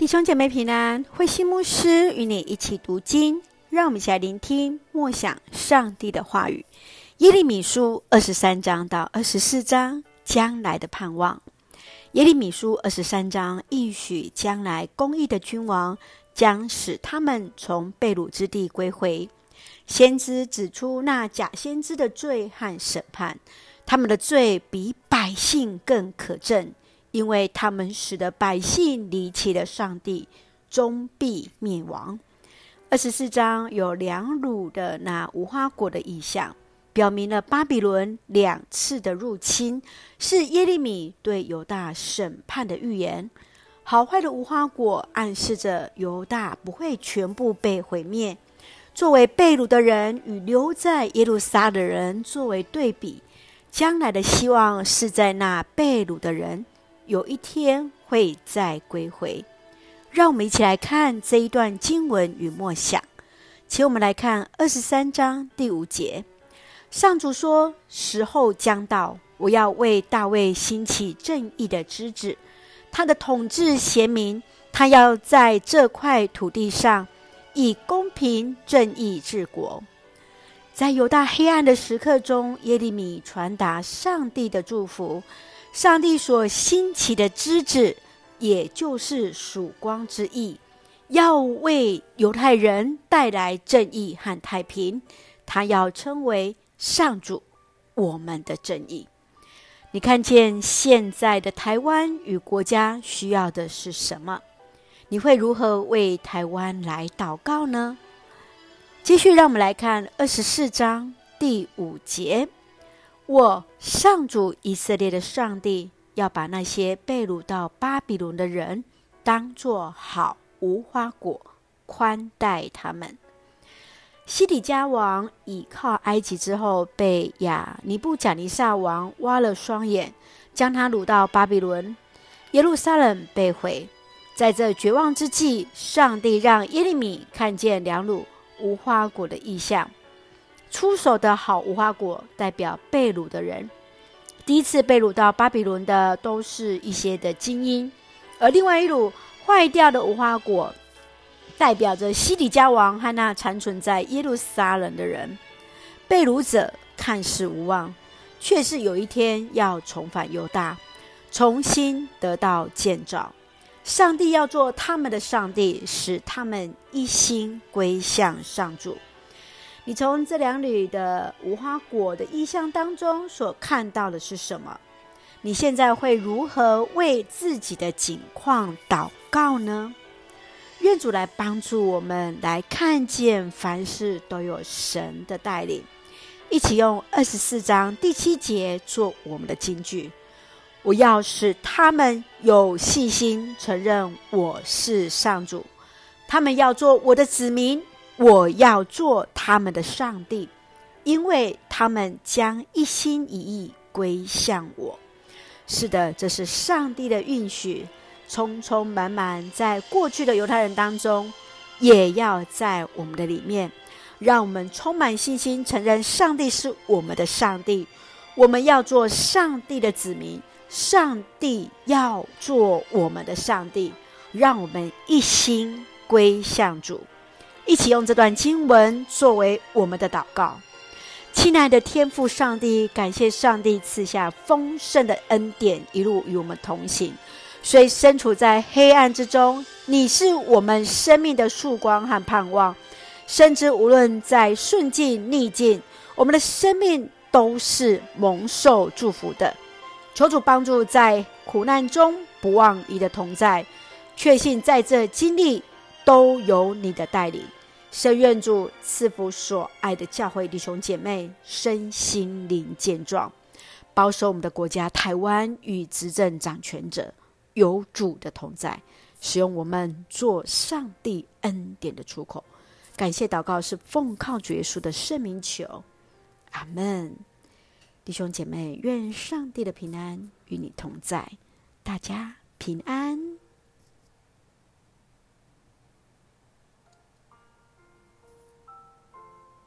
弟兄姐妹平安，慧馨牧师与你一起读经，让我们一起来聆听默想上帝的话语。耶利米书二十三章到二十四章，将来的盼望。耶利米书二十三章应许将来公义的君王将使他们从被掳之地归回。先知指出那假先知的罪和审判，他们的罪比百姓更可憎。因为他们使得百姓离弃了上帝，终必灭亡。二十四章有两乳的那无花果的意象，表明了巴比伦两次的入侵，是耶利米对犹大审判的预言。好坏的无花果暗示着犹大不会全部被毁灭。作为被掳的人与留在耶路撒的人作为对比，将来的希望是在那被掳的人。有一天会再归回，让我们一起来看这一段经文与默想。请我们来看二十三章第五节，上主说：“时候将到，我要为大卫兴起正义的之子，他的统治贤明，他要在这块土地上以公平正义治国。”在犹大黑暗的时刻中，耶利米传达上帝的祝福。上帝所兴起的枝子，也就是曙光之意，要为犹太人带来正义和太平。他要称为上主，我们的正义。你看见现在的台湾与国家需要的是什么？你会如何为台湾来祷告呢？继续，让我们来看二十四章第五节。我上主以色列的上帝要把那些被掳到巴比伦的人当作好无花果，宽待他们。西底家王倚靠埃及之后，被亚尼布贾尼撒王挖了双眼，将他掳到巴比伦。耶路撒冷被毁，在这绝望之际，上帝让耶利米看见两乳无花果的异象。出手的好无花果代表被掳的人，第一次被掳到巴比伦的都是一些的精英，而另外一缕坏掉的无花果，代表着西底家王和那残存在耶路撒冷的人。被掳者看似无望，却是有一天要重返犹大，重新得到建造。上帝要做他们的上帝，使他们一心归向上主。你从这两缕的无花果的意象当中所看到的是什么？你现在会如何为自己的境况祷告呢？愿主来帮助我们来看见凡事都有神的带领。一起用二十四章第七节做我们的金句：我要使他们有信心承认我是上主，他们要做我的子民。我要做他们的上帝，因为他们将一心一意归向我。是的，这是上帝的应许，充充满满在过去的犹太人当中，也要在我们的里面，让我们充满信心，承认上帝是我们的上帝。我们要做上帝的子民，上帝要做我们的上帝，让我们一心归向主。一起用这段经文作为我们的祷告，亲爱的天父上帝，感谢上帝赐下丰盛的恩典，一路与我们同行。虽身处在黑暗之中，你是我们生命的曙光和盼望。深知无论在顺境逆境，我们的生命都是蒙受祝福的。求主帮助在苦难中不忘你的同在，确信在这经历都有你的带领。深愿主赐福所爱的教会弟兄姐妹身心灵健壮，保守我们的国家台湾与执政掌权者有主的同在，使用我们做上帝恩典的出口。感谢祷告是奉靠主耶稣的圣名求，阿门。弟兄姐妹，愿上帝的平安与你同在，大家平安。